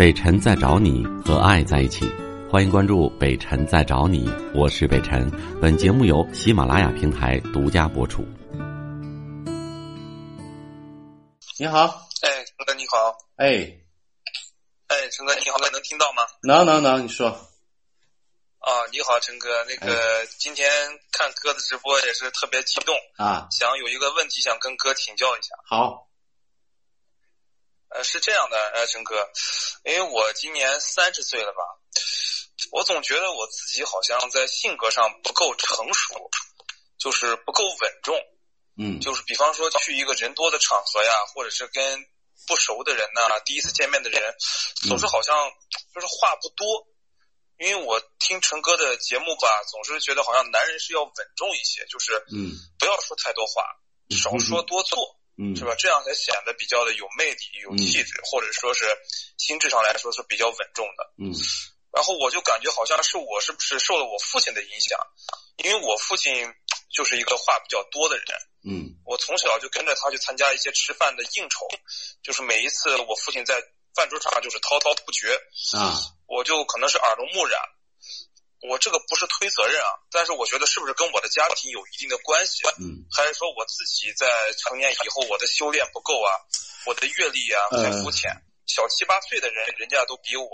北辰在找你和爱在一起，欢迎关注北辰在找你，我是北辰。本节目由喜马拉雅平台独家播出。你好，哎，陈哥你好，哎，哎，陈哥你好，能听到吗？能能能，你说。啊，你好，陈哥，那个今天看哥的直播也是特别激动啊，想有一个问题想跟哥请教一下。好。呃，是这样的，呃，陈哥，因为我今年三十岁了吧，我总觉得我自己好像在性格上不够成熟，就是不够稳重，嗯，就是比方说去一个人多的场合呀，或者是跟不熟的人呐，第一次见面的人，总是好像就是话不多，因为我听陈哥的节目吧，总是觉得好像男人是要稳重一些，就是嗯，不要说太多话，少说多做。嗯，是吧？这样才显得比较的有魅力、有气质，或者说是心智上来说是比较稳重的。嗯，然后我就感觉好像是我是不是受了我父亲的影响？因为我父亲就是一个话比较多的人。嗯，我从小就跟着他去参加一些吃饭的应酬，就是每一次我父亲在饭桌上就是滔滔不绝啊，我就可能是耳濡目染。我这个不是推责任啊，但是我觉得是不是跟我的家庭有一定的关系？嗯，还是说我自己在成年以后我的修炼不够啊，我的阅历啊太肤浅？小七八岁的人，人家都比我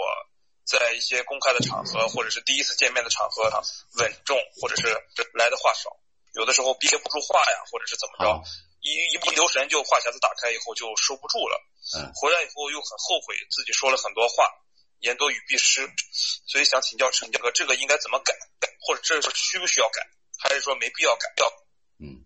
在一些公开的场合或者是第一次见面的场合稳重，或者是来的话少，有的时候憋不住话呀，或者是怎么着，一一不留神就话匣子打开以后就收不住了。嗯，回来以后又很后悔自己说了很多话。言多语必失，所以想请教陈哥，这个应该怎么改？或者这是需不需要改？还是说没必要改？要？嗯，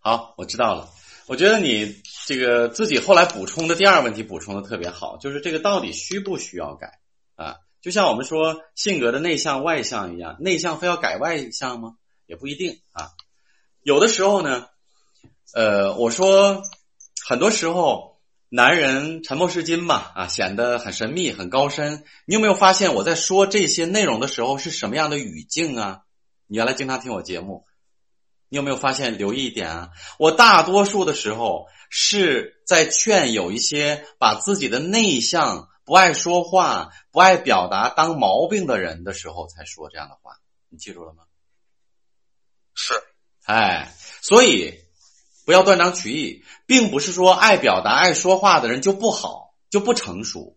好，我知道了。我觉得你这个自己后来补充的第二问题补充的特别好，就是这个到底需不需要改啊？就像我们说性格的内向外向一样，内向非要改外向吗？也不一定啊。有的时候呢，呃，我说很多时候。男人沉默是金嘛，啊，显得很神秘、很高深。你有没有发现我在说这些内容的时候是什么样的语境啊？你原来经常听我节目，你有没有发现？留意一点啊，我大多数的时候是在劝有一些把自己的内向、不爱说话、不爱表达当毛病的人的时候才说这样的话。你记住了吗？是，哎，所以。不要断章取义，并不是说爱表达、爱说话的人就不好、就不成熟，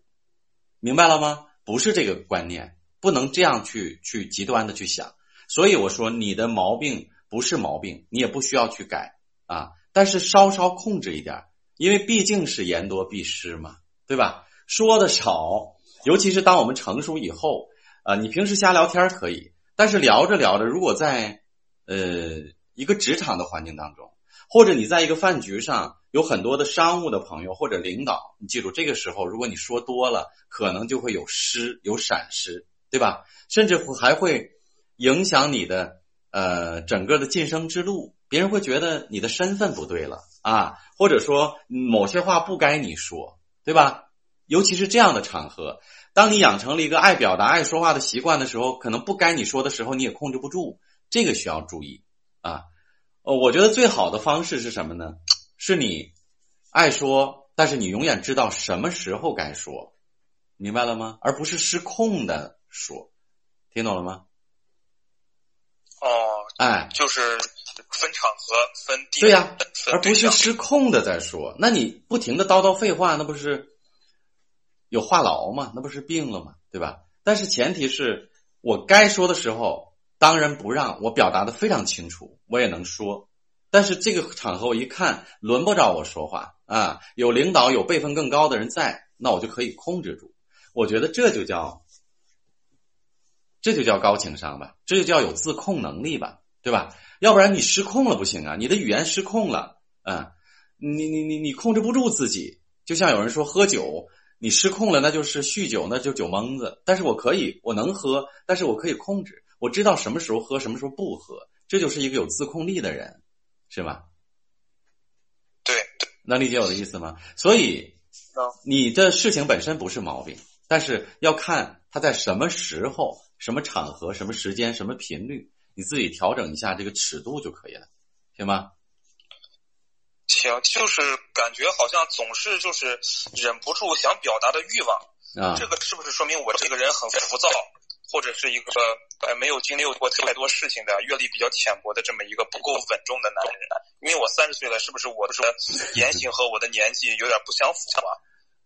明白了吗？不是这个观念，不能这样去去极端的去想。所以我说，你的毛病不是毛病，你也不需要去改啊。但是稍稍控制一点，因为毕竟是言多必失嘛，对吧？说的少，尤其是当我们成熟以后啊，你平时瞎聊天可以，但是聊着聊着，如果在呃一个职场的环境当中。或者你在一个饭局上有很多的商务的朋友或者领导，你记住这个时候，如果你说多了，可能就会有失有闪失，对吧？甚至还会影响你的呃整个的晋升之路，别人会觉得你的身份不对了啊，或者说某些话不该你说，对吧？尤其是这样的场合，当你养成了一个爱表达、爱说话的习惯的时候，可能不该你说的时候你也控制不住，这个需要注意啊。哦，我觉得最好的方式是什么呢？是你爱说，但是你永远知道什么时候该说，明白了吗？而不是失控的说，听懂了吗？哦，哎，就是分场合、分地对呀，而不是失控的在说。那你不停的叨叨废话，那不是有话痨吗？那不是病了吗？对吧？但是前提是我该说的时候。当仁不让，我表达的非常清楚，我也能说。但是这个场合我一看轮不着我说话啊，有领导有辈分更高的人在，那我就可以控制住。我觉得这就叫，这就叫高情商吧，这就叫有自控能力吧，对吧？要不然你失控了不行啊，你的语言失控了，啊，你你你你控制不住自己。就像有人说喝酒，你失控了，那就是酗酒，那就酒蒙子。但是我可以，我能喝，但是我可以控制。我知道什么时候喝，什么时候不喝，这就是一个有自控力的人，是吧？对，能理解我的意思吗？所以，你的事情本身不是毛病，但是要看他在什么时候、什么场合、什么时间、什么频率，你自己调整一下这个尺度就可以了，行吗？行，就是感觉好像总是就是忍不住想表达的欲望，啊，这个是不是说明我这个人很浮躁，或者是一个呃没有经历过太多事情的、阅历比较浅薄的这么一个不够稳重的男人？因为我三十岁了，是不是我的言行和我的年纪有点不相符啊？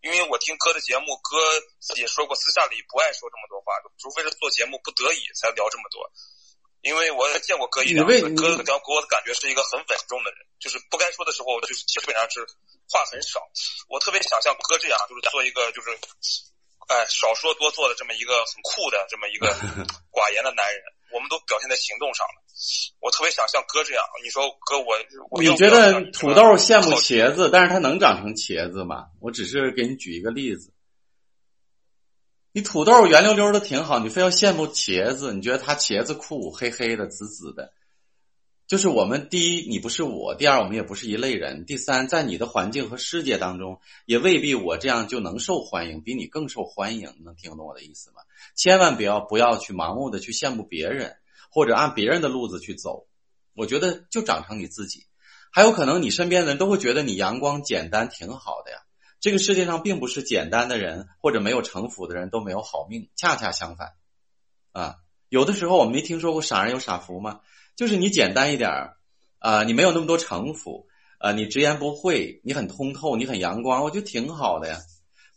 因为我听哥的节目，哥自己说过，私下里不爱说这么多话，除非是做节目不得已才聊这么多。因为我也见过哥一两次，哥给我的感觉是一个很稳重的人，就是不该说的时候，就是基本上是话很少。我特别想像哥这样，就是做一个就是，哎，少说多做的这么一个很酷的这么一个 寡言的男人。我们都表现在行动上了。我特别想像哥这样。你说哥，我我你觉得土豆羡慕茄子，但是它能长成茄子吗？我只是给你举一个例子。你土豆圆溜溜的挺好，你非要羡慕茄子，你觉得它茄子酷，黑黑的，紫紫的。就是我们第一，你不是我；第二，我们也不是一类人；第三，在你的环境和世界当中，也未必我这样就能受欢迎，比你更受欢迎。能听懂我的意思吗？千万不要不要去盲目的去羡慕别人，或者按别人的路子去走。我觉得就长成你自己。还有可能你身边的人都会觉得你阳光简单，挺好的呀。这个世界上并不是简单的人或者没有城府的人都没有好命，恰恰相反，啊，有的时候我们没听说过傻人有傻福吗？就是你简单一点儿，啊，你没有那么多城府，啊，你直言不讳，你很通透，你很阳光，我觉得挺好的呀。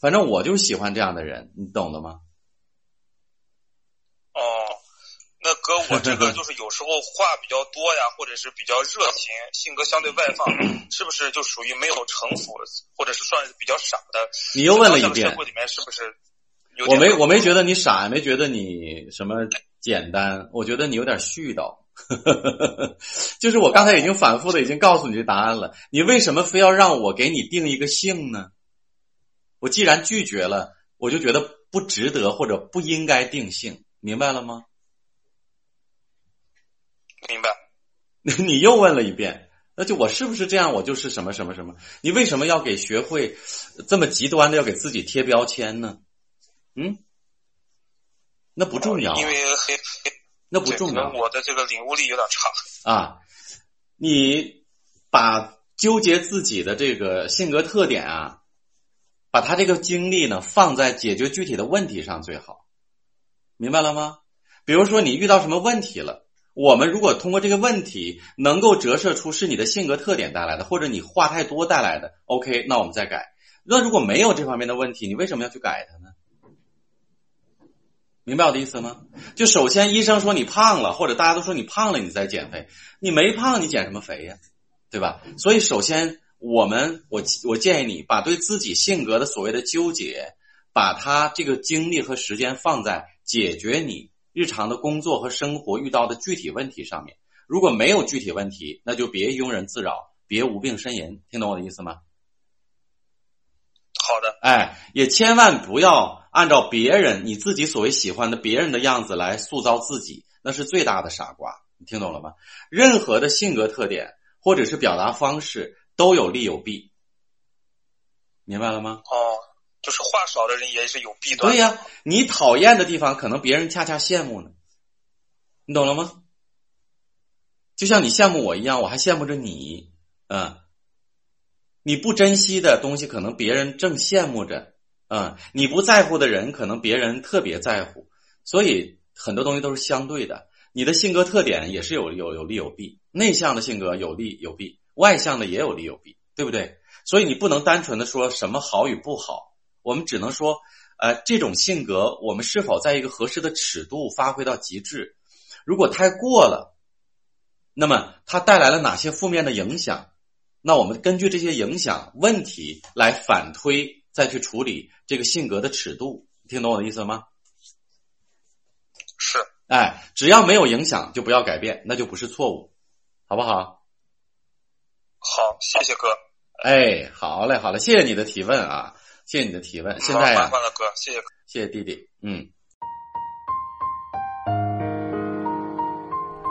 反正我就喜欢这样的人，你懂的吗？哦那哥，我这个就是有时候话比较多呀，或者是比较热情，性格相对外放，是不是就属于没有城府，或者是算是比较傻的？你又问了一遍。社会里面是不是？我没我没觉得你傻，没觉得你什么简单，我觉得你有点絮叨。就是我刚才已经反复的已经告诉你这答案了，你为什么非要让我给你定一个性呢？我既然拒绝了，我就觉得不值得或者不应该定性，明白了吗？明白，你又问了一遍，那就我是不是这样？我就是什么什么什么？你为什么要给学会这么极端的要给自己贴标签呢？嗯，那不重要，因为黑那不重要。我的这个领悟力有点差啊。你把纠结自己的这个性格特点啊，把他这个精力呢放在解决具体的问题上最好，明白了吗？比如说你遇到什么问题了？我们如果通过这个问题能够折射出是你的性格特点带来的，或者你话太多带来的，OK，那我们再改。那如果没有这方面的问题，你为什么要去改它呢？明白我的意思吗？就首先医生说你胖了，或者大家都说你胖了，你再减肥，你没胖，你减什么肥呀？对吧？所以首先我们我我建议你把对自己性格的所谓的纠结，把它这个精力和时间放在解决你。日常的工作和生活遇到的具体问题上面，如果没有具体问题，那就别庸人自扰，别无病呻吟。听懂我的意思吗？好的，哎，也千万不要按照别人你自己所谓喜欢的别人的样子来塑造自己，那是最大的傻瓜。你听懂了吗？任何的性格特点或者是表达方式都有利有弊，明白了吗？哦。就是话少的人也是有弊端。对呀，你讨厌的地方，可能别人恰恰羡慕呢。你懂了吗？就像你羡慕我一样，我还羡慕着你。嗯，你不珍惜的东西，可能别人正羡慕着。嗯，你不在乎的人，可能别人特别在乎。所以很多东西都是相对的。你的性格特点也是有有有利有弊。内向的性格有利有弊，外向的也有利有弊，对不对？所以你不能单纯的说什么好与不好。我们只能说，呃，这种性格我们是否在一个合适的尺度发挥到极致？如果太过了，那么它带来了哪些负面的影响？那我们根据这些影响问题来反推，再去处理这个性格的尺度。听懂我的意思吗？是。哎，只要没有影响，就不要改变，那就不是错误，好不好？好，谢谢哥。哎，好嘞，好嘞，谢谢你的提问啊。谢谢你的提问。现在呀，哥，谢谢，谢谢弟弟。嗯，